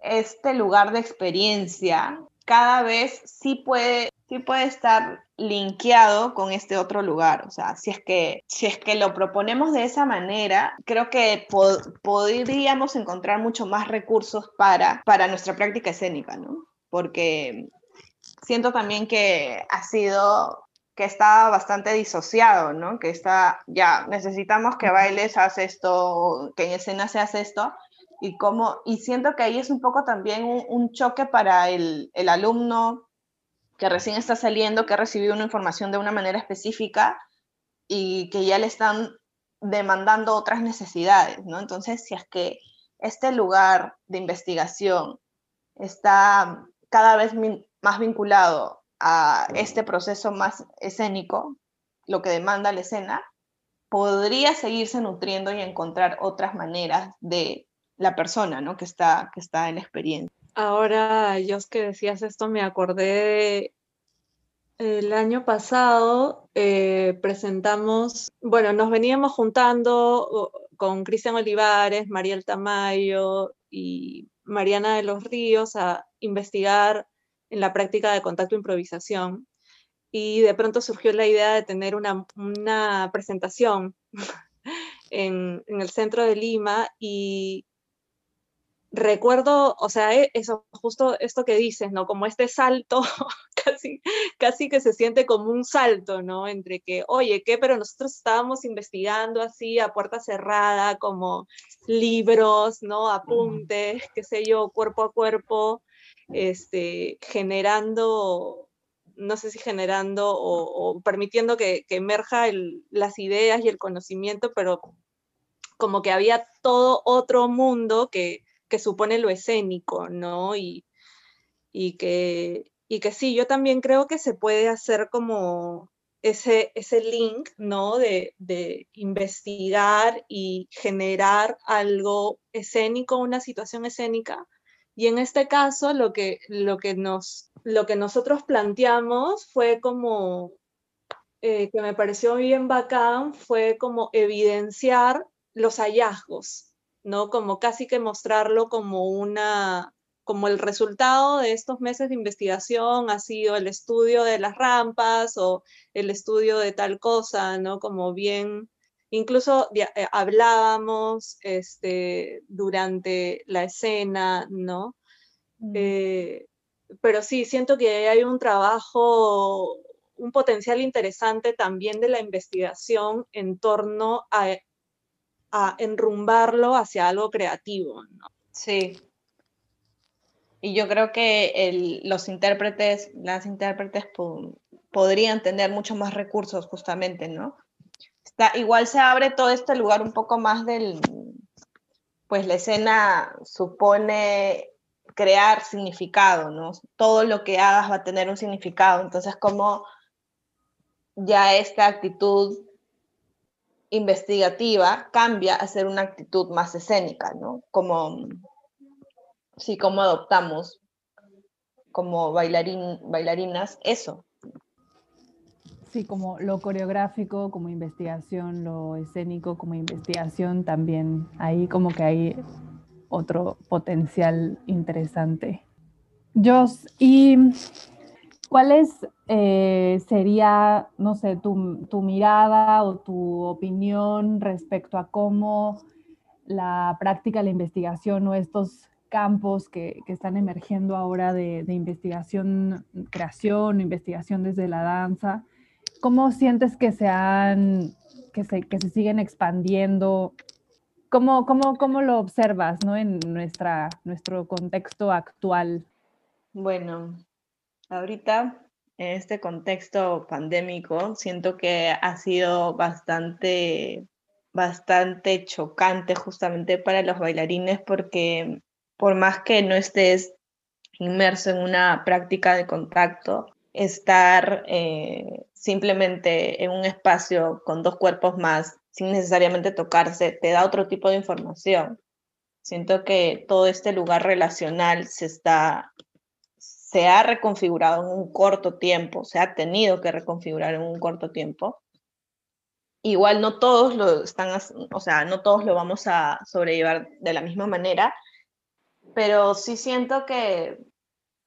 este lugar de experiencia cada vez sí puede, sí puede estar linkeado con este otro lugar. O sea, si es que, si es que lo proponemos de esa manera, creo que podríamos encontrar mucho más recursos para, para nuestra práctica escénica, ¿no? Porque siento también que ha sido que está bastante disociado, ¿no? Que está, ya, necesitamos que bailes, haz esto, que en escena se hace esto, y cómo, y siento que ahí es un poco también un, choque para el, el, alumno que recién está saliendo, que ha recibido una información de una manera específica y que ya le están demandando otras necesidades, ¿no? Entonces, si es que este lugar de investigación está cada vez más vinculado a este proceso más escénico, lo que demanda la escena, podría seguirse nutriendo y encontrar otras maneras de la persona ¿no? que, está, que está en la experiencia. Ahora, yo que decías esto, me acordé el año pasado eh, presentamos, bueno, nos veníamos juntando con Cristian Olivares, Mariel Tamayo y Mariana de los Ríos a investigar en la práctica de contacto e improvisación. Y de pronto surgió la idea de tener una, una presentación en, en, el centro de Lima y recuerdo, o sea, e, eso, justo esto que dices, ¿no? Como este salto, casi, casi que se siente como un salto, ¿no? Entre que, oye, ¿qué? Pero nosotros estábamos investigando así a puerta cerrada, como libros, ¿no? Apuntes, qué sé yo, cuerpo a cuerpo, este, generando, no sé si generando o, permitiendo que, que emerja las ideas y el conocimiento, pero como que había todo otro mundo que que supone lo escénico, ¿no? Y, y, que, y que sí, yo también creo que se puede hacer como ese, ese link, ¿no? De, de investigar y generar algo escénico, una situación escénica. Y en este caso, lo que, lo que, nos, lo que nosotros planteamos fue como, eh, que me pareció bien bacán, fue como evidenciar los hallazgos, ¿no? Como casi que mostrarlo como una, como el resultado de estos meses de investigación ha sido el estudio de las rampas o el estudio de tal cosa, ¿no? Como bien, incluso eh, hablábamos este, durante la escena, ¿no? Mm. Eh, pero sí, siento que hay un trabajo, un potencial interesante también de la investigación en torno a a enrumbarlo hacia algo creativo. Sí. Y yo creo que los intérpretes, las intérpretes podrían tener mucho más recursos justamente, ¿no? Está, igual se abre todo este lugar un poco más del, pues la escena supone crear significado, ¿no? Todo lo que hagas va a tener un significado, entonces como ya esta actitud investigativa cambia a ser una actitud más escénica, ¿no? Como, sí, como adoptamos como bailarín, bailarinas eso. Sí, como lo coreográfico como investigación, lo escénico como investigación, también ahí como que hay otro potencial interesante. Jos, y ¿Cuál eh, sería, no sé, tu, tu, mirada o tu opinión respecto a cómo la práctica, la investigación o estos campos que, que están emergiendo ahora de, de, investigación, creación, investigación desde la danza, ¿cómo sientes que se han, que se, que se siguen expandiendo? ¿Cómo, cómo, cómo lo observas ¿no? en nuestra, nuestro contexto actual? Bueno, ahorita en este contexto pandémico siento que ha sido bastante bastante chocante justamente para los bailarines porque por más que no estés inmerso en una práctica de contacto, estar eh, simplemente en un espacio con dos cuerpos más sin necesariamente tocarse te da otro tipo de información. Siento que todo este lugar relacional se está se ha reconfigurado en un corto tiempo, se ha tenido que reconfigurar en un corto tiempo igual no todos lo están, o sea, no todos lo vamos a sobrellevar de la misma manera, pero sí siento que,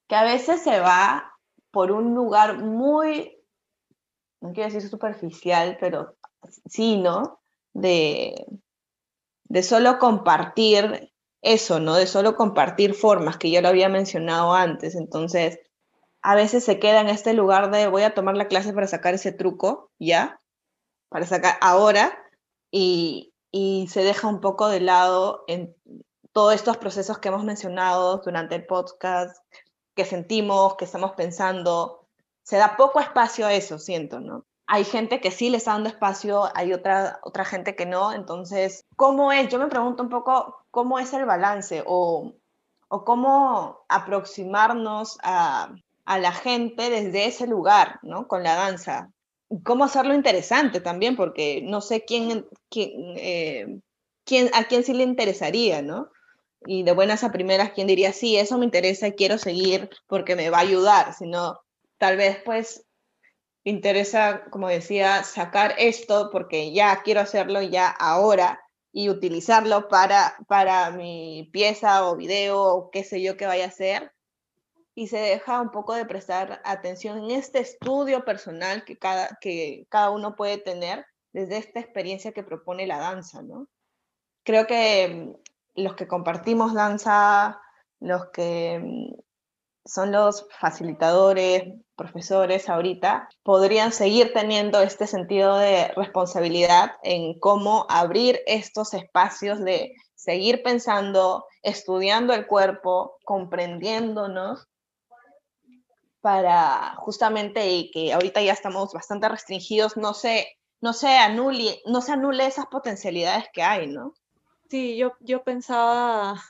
que a veces se va por un lugar muy, no quiero decir superficial, pero sí, ¿no? De, de solo compartir eso, ¿no? De solo compartir formas, que yo lo había mencionado antes. Entonces, a veces se queda en este lugar de voy a tomar la clase para sacar ese truco, ¿ya? para sacar ahora y, y se deja un poco de lado en todos estos procesos que hemos mencionado durante el podcast, que sentimos, que estamos pensando. Se da poco espacio a eso, siento, ¿no? Hay gente que sí le está dando espacio, hay otra, otra gente que no. Entonces, ¿cómo es? Yo me pregunto un poco cómo es el balance o, o cómo aproximarnos a, a la gente desde ese lugar, ¿no? Con la danza cómo hacerlo interesante también, porque no sé quién, eh, quién, a quién sí le interesaría, ¿no? Y de buenas a primeras, quién diría, sí, eso me interesa y quiero seguir porque me va a ayudar, sino tal vez pues interesa, como decía, sacar esto porque ya quiero hacerlo ya ahora y utilizarlo para, para mi pieza o video o qué sé yo que vaya a hacer y se deja un poco de prestar atención en este estudio personal que cada, que cada uno puede tener desde esta experiencia que propone la danza, ¿no? Creo que mm, los que compartimos danza, los que mm, son los facilitadores, profesores ahorita, podrían seguir teniendo este sentido de responsabilidad en cómo abrir estos espacios de seguir pensando, estudiando el cuerpo, comprendiéndonos para justamente y que ahorita ya estamos bastante restringidos, no se, no se anule, no se anule esas potencialidades que hay, ¿no? Sí, yo, yo pensaba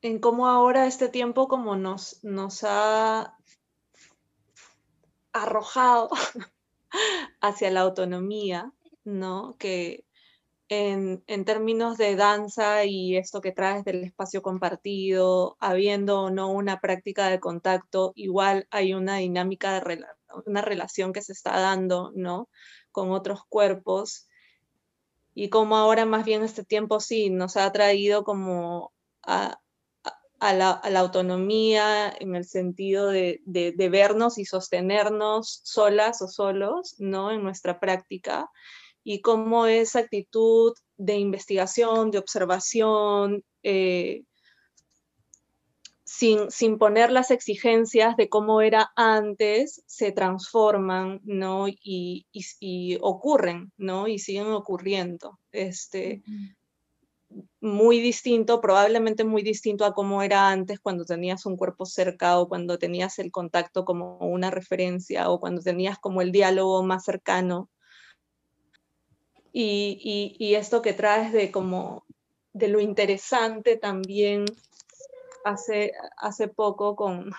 en cómo ahora este tiempo como nos, nos ha arrojado hacia la autonomía, ¿no? Que en, términos de danza y esto que traes del espacio compartido, habiendo o no una práctica de contacto, igual hay una dinámica de una relación que se está dando, ¿no? Con otros cuerpos. Y como ahora más bien este tiempo sí nos ha traído como a, la, autonomía en el sentido de, vernos y sostenernos solas o solos, ¿no? En nuestra práctica y cómo esa actitud de investigación, de observación, eh, sin, sin, poner las exigencias de cómo era antes, se transforman, ¿no? Y, y, ocurren, ¿no? Y siguen ocurriendo. Este, Muy distinto, probablemente muy distinto a cómo era antes cuando tenías un cuerpo cerca o cuando tenías el contacto como una referencia o cuando tenías como el diálogo más cercano y, esto que traes de como de lo interesante también hace, hace poco con,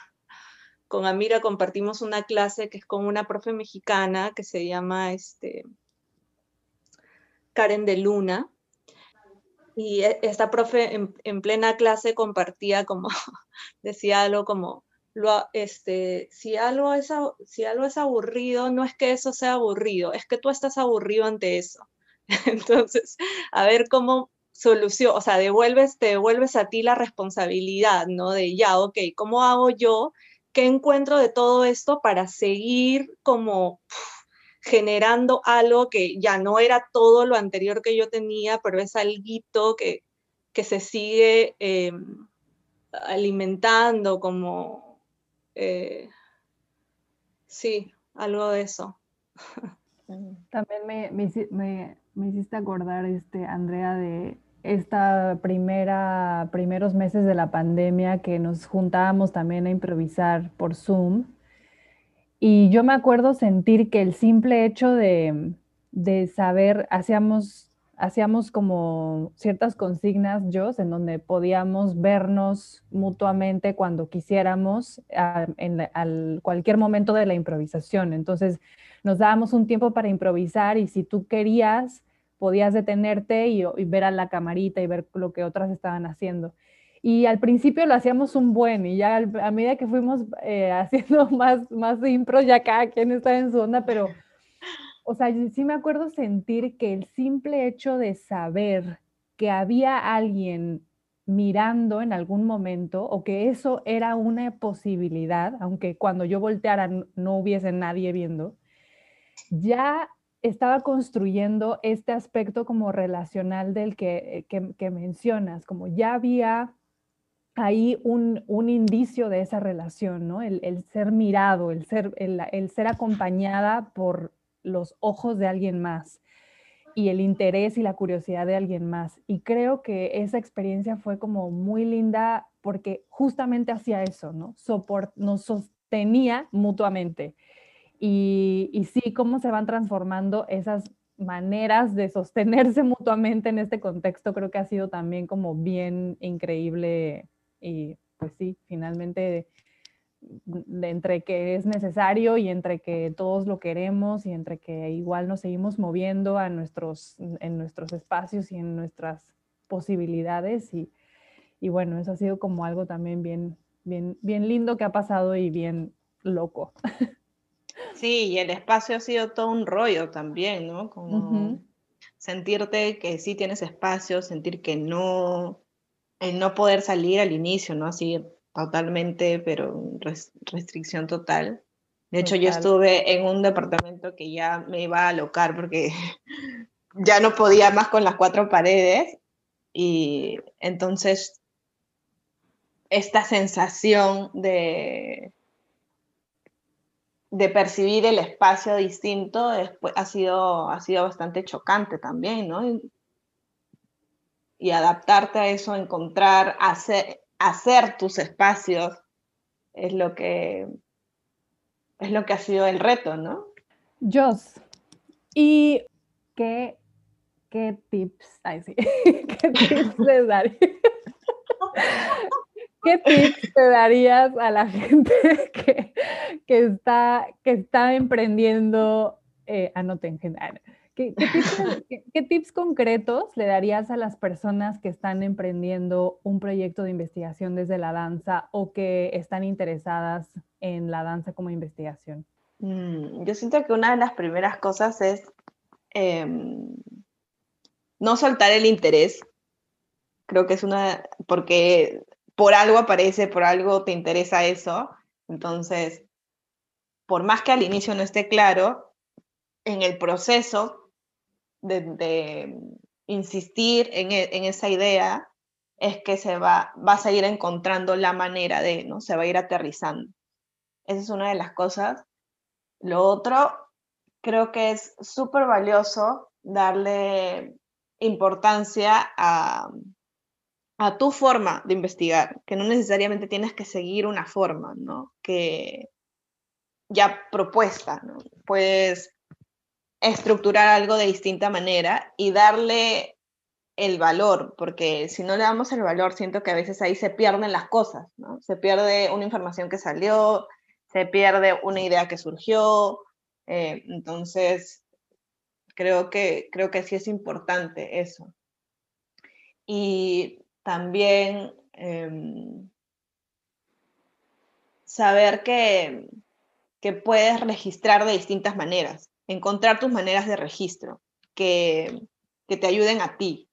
con Amira compartimos una clase que es con una profe mexicana que se llama este, Karen de Luna. Y e, esta profe en, plena clase compartía como, decía algo como, lo, este, si, algo es, si algo es aburrido, no es que eso sea aburrido, es que tú estás aburrido ante eso. Entonces, a ver cómo solución, o sea, devuelves, te devuelves a ti la responsabilidad, ¿no? De ya, ok, ¿cómo hago yo ¿qué encuentro de todo esto para seguir como generando algo que ya no era todo lo anterior que yo tenía, pero es algo que, que se sigue em, alimentando como, eh, sí, algo de eso. También me, me, me, hiciste acordar, este, Andrea, de esta primera, primeros meses de la pandemia que nos juntábamos también a improvisar por Zoom. Y yo me acuerdo sentir que el simple hecho de, de saber, hacíamos hacíamos como ciertas consignas, yo, en donde podíamos vernos mutuamente cuando quisiéramos en cualquier momento de la improvisación. Entonces, nos dábamos un tiempo para improvisar y si tú querías, podías detenerte y, ver a la camarita y ver lo que otras estaban haciendo. Y al principio lo hacíamos un buen y ya a medida que fuimos eh, haciendo más, más impro, ya cada quien estaba en su onda, pero o sea, sí me acuerdo sentir que el simple hecho de saber que había alguien mirando en algún momento o que eso era una posibilidad, aunque cuando yo volteara no hubiese nadie viendo, ya estaba construyendo este aspecto como relacional del que, que, mencionas, como ya había ahí un, un, indicio de esa relación, ¿no? El, ser mirado, el ser, el, ser acompañada por, los ojos de alguien más y el interés y la curiosidad de alguien más. Y creo que esa experiencia fue como muy linda porque justamente hacía eso, ¿no? nos sostenía mutuamente. Y, y sí, cómo se van transformando esas maneras de sostenerse mutuamente en este contexto, creo que ha sido también como bien increíble y pues sí, finalmente entre que es necesario y entre que todos lo queremos y entre que igual nos seguimos moviendo a nuestros, en nuestros espacios y en nuestras posibilidades. Y, y bueno, eso ha sido como algo también bien, bien, bien lindo que ha pasado y bien loco. Sí, y el espacio ha sido todo un rollo también, ¿no? Como sentirte que sí tienes espacio, sentir que no, el no poder salir al inicio, ¿no? Así totalmente, pero restricción total. De hecho, yo estuve en un departamento que ya me iba a alocar porque ya no podía más con las cuatro paredes. Y entonces, esta sensación de, de percibir el espacio distinto después, ha, sido, ha sido bastante chocante también, ¿no? Y, adaptarte a eso, encontrar, hacer, hacer tus espacios es lo que es lo que ha sido el reto, ¿no? Jos, ¿y qué, qué tips, qué tips te darías? ¿Qué tips te darías a la gente que, que está, que está emprendiendo, eh, anoten, ¿Qué, tips, concretos le darías a las personas que están emprendiendo un proyecto de investigación desde la danza o que están interesadas en la danza como investigación? Mm, yo siento que una de las primeras cosas es em, no soltar el interés. Creo que es una, porque por algo aparece, por algo te interesa eso. Entonces, por más que al inicio no esté claro, en el proceso de, insistir en, e, en, esa idea es que se va, va a seguir encontrando la manera de, ¿no? Se va a ir aterrizando. Esa es una de las cosas. Lo otro, creo que es súper valioso darle importancia a, a tu forma de investigar, que no necesariamente tienes que seguir una forma, ¿no? Que ya propuesta, ¿no? Puedes estructurar algo de distinta manera y darle el valor, porque si no le damos el valor, siento que a veces ahí se pierden las cosas, ¿no? Se pierde una información que salió, se pierde una idea que surgió, eh, entonces creo que, creo que sí es importante eso. Y también em, saber que, que puedes registrar de distintas maneras encontrar tus maneras de registro que, te ayuden a ti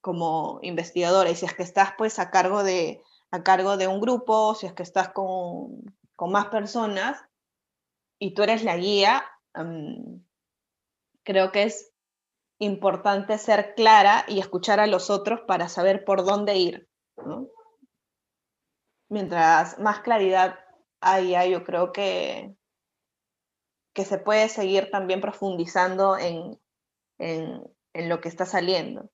como investigadora. Y si es que estás pues a cargo de, a cargo de un grupo, si es que estás con, con más personas y tú eres la guía, creo que es importante ser clara y escuchar a los otros para saber por dónde ir. Mientras más claridad haya, yo creo que, que se puede seguir también profundizando en, en, lo que está saliendo.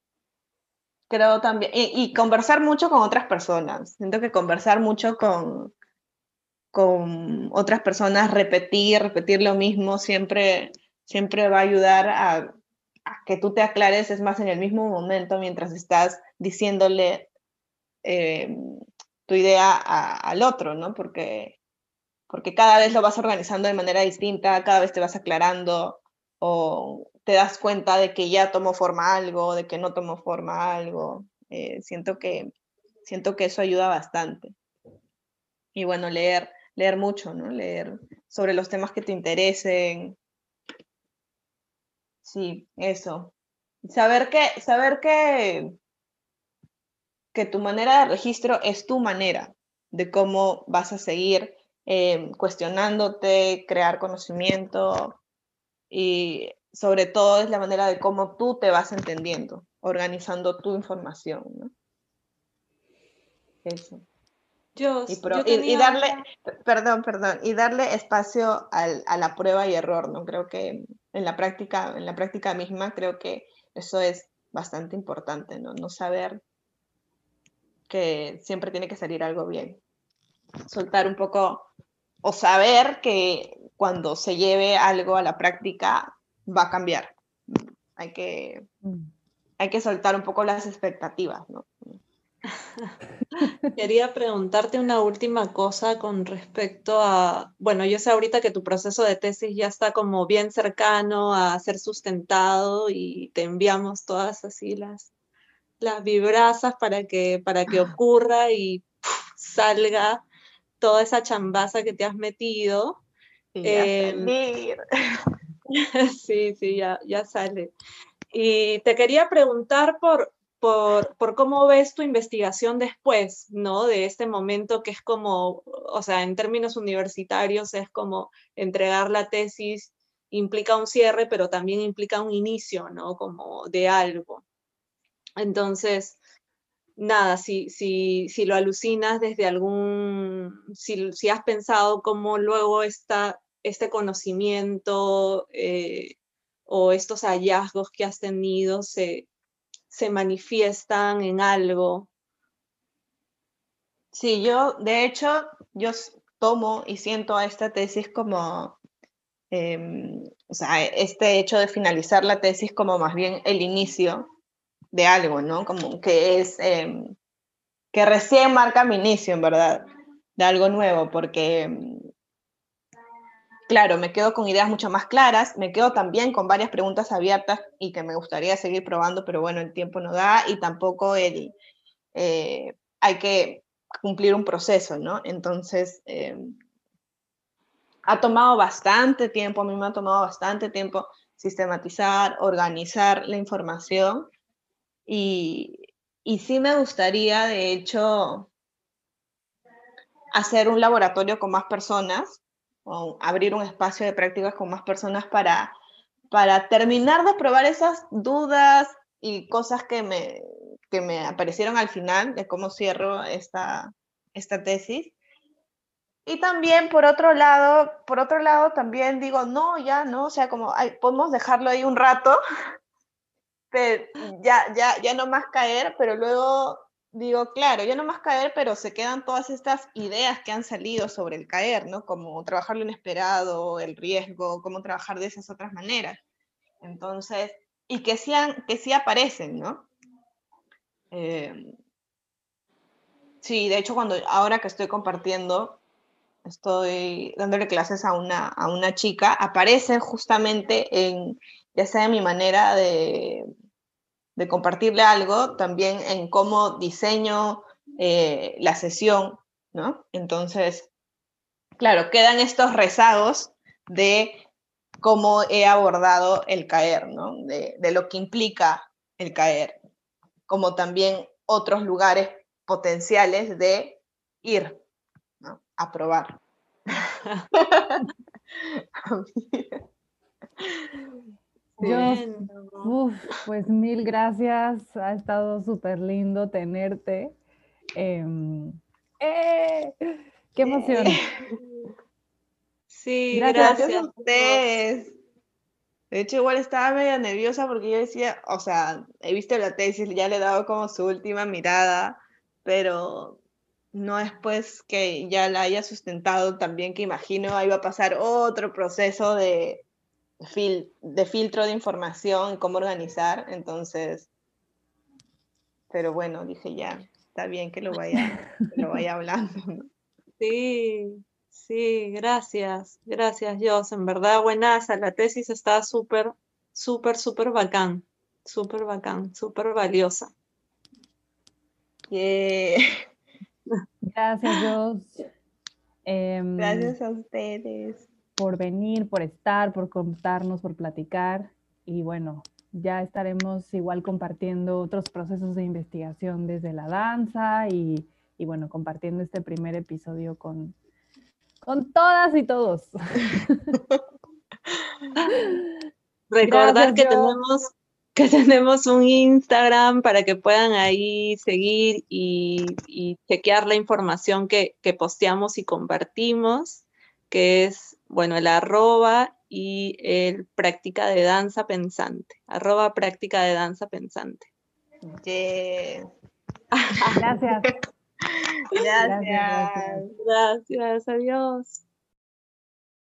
Creo también, y, conversar mucho con otras personas. Siento que conversar mucho con, con otras personas, repetir, repetir lo mismo, siempre, siempre va a ayudar a, que tú te aclares, es más en el mismo momento mientras estás diciéndole eh, tu idea al otro, ¿no? Porque, porque cada vez lo vas organizando de manera distinta, cada vez te vas aclarando o te das cuenta de que ya tomó forma algo, de que no tomó forma algo. Eh, siento, que, siento que eso ayuda bastante. Y bueno, leer, leer mucho, ¿no? Leer sobre los temas que te interesen. Sí, eso. Saber que, saber que, que tu manera de registro es tu manera de cómo vas a seguir eh, cuestionándote, crear conocimiento y sobre todo es la manera de cómo tú te vas entendiendo, organizando tu información. ¿no? Eso y, darle, perdón, perdón, y darle espacio a la prueba y error, ¿no? Creo que en la práctica, en la práctica misma, creo que eso es bastante importante, ¿no? No saber que siempre tiene que salir algo bien. Soltar un poco, o saber que cuando se lleve algo a la práctica va a cambiar. Hay que, mm. hay que soltar un poco las expectativas, ¿no? Quería preguntarte una última cosa con respecto a, bueno, yo sé ahorita que tu proceso de tesis ya está como bien cercano a ser sustentado y te enviamos todas así las, las vibrazas para que, para que ocurra y salga toda esa chambaza que te has metido. Em, sí, sí, ya, ya sale. Y te quería preguntar por, por, cómo ves tu investigación después, ¿no? De este momento que es como, o sea, en términos universitarios es como entregar la tesis implica un cierre, pero también implica un inicio, ¿no? Como de algo. Entonces, nada, si, si, si lo alucinas desde algún, si, si has pensado cómo luego esta, este conocimiento eh, o estos hallazgos que has tenido se, se manifiestan en algo. Sí, yo, de hecho, yo tomo y siento a esta tesis como, em, o sea, este hecho de finalizar la tesis como más bien el inicio de algo, ¿no? Como que es, em, que recién marca mi inicio, en verdad, de algo nuevo, porque em, claro, me quedo con ideas mucho más claras, me quedo también con varias preguntas abiertas y que me gustaría seguir probando, pero bueno, el tiempo no da y tampoco eh, hay que cumplir un proceso, ¿no? Entonces, eh, ha tomado bastante tiempo, a mí me ha tomado bastante tiempo sistematizar, organizar la información y, y sí me gustaría, de hecho, hacer un laboratorio con más personas abrir un espacio de prácticas con más personas para, para terminar de probar esas dudas y cosas que me, que me aparecieron al final de cómo cierro esta, esta tesis. Y también, por otro lado, por otro lado, también digo, no, ya, no, o sea, como, podemos dejarlo ahí un rato, ya, ya, ya no más caer, pero luego digo, claro, ya no más caer, pero se quedan todas estas ideas que han salido sobre el caer, ¿no? Como trabajar lo inesperado, el riesgo, cómo trabajar de esas otras maneras. Entonces, y que sí, que sí aparecen, ¿no? Eh, sí, de hecho, cuando ahora que estoy compartiendo, estoy dándole clases a una, a una chica, aparecen justamente en, ya sea mi manera de de compartirle algo, también en cómo diseño eh, la sesión, ¿no? Entonces, claro, quedan estos rezagos de cómo he abordado el caer, ¿no? De, lo que implica el caer, como también otros lugares potenciales de ir, ¿no? A probar. Yo, pues mil gracias, ha estado súper lindo tenerte. Em, ¡eh! ¡Qué emoción! Sí, gracias. a ustedes. De hecho, igual estaba medio nerviosa porque yo decía, o sea, he visto la tesis, ya le he dado como su última mirada, pero no es pues que ya la haya sustentado también, que imagino ahí va a pasar otro proceso de, de filtro de información, cómo organizar, entonces, pero bueno, dije ya, está bien que lo vaya, lo vaya hablando. Sí, sí, gracias, gracias, Jos, en verdad buenaza, la tesis está súper, súper, súper bacán, súper bacán, súper valiosa. Gracias, Jos. Em, gracias a ustedes por venir, por estar, por contarnos, por platicar. Y bueno, ya estaremos igual compartiendo otros procesos de investigación desde la danza y, bueno, compartiendo este primer episodio con, con todas y todos. Recordar que tenemos que tenemos un Instagram para que puedan ahí seguir y, chequear la información que, que, posteamos y compartimos, que es bueno, el arroba y el práctica de danza pensante. Arroba práctica de danza pensante. Gracias. Gracias. Gracias, adiós.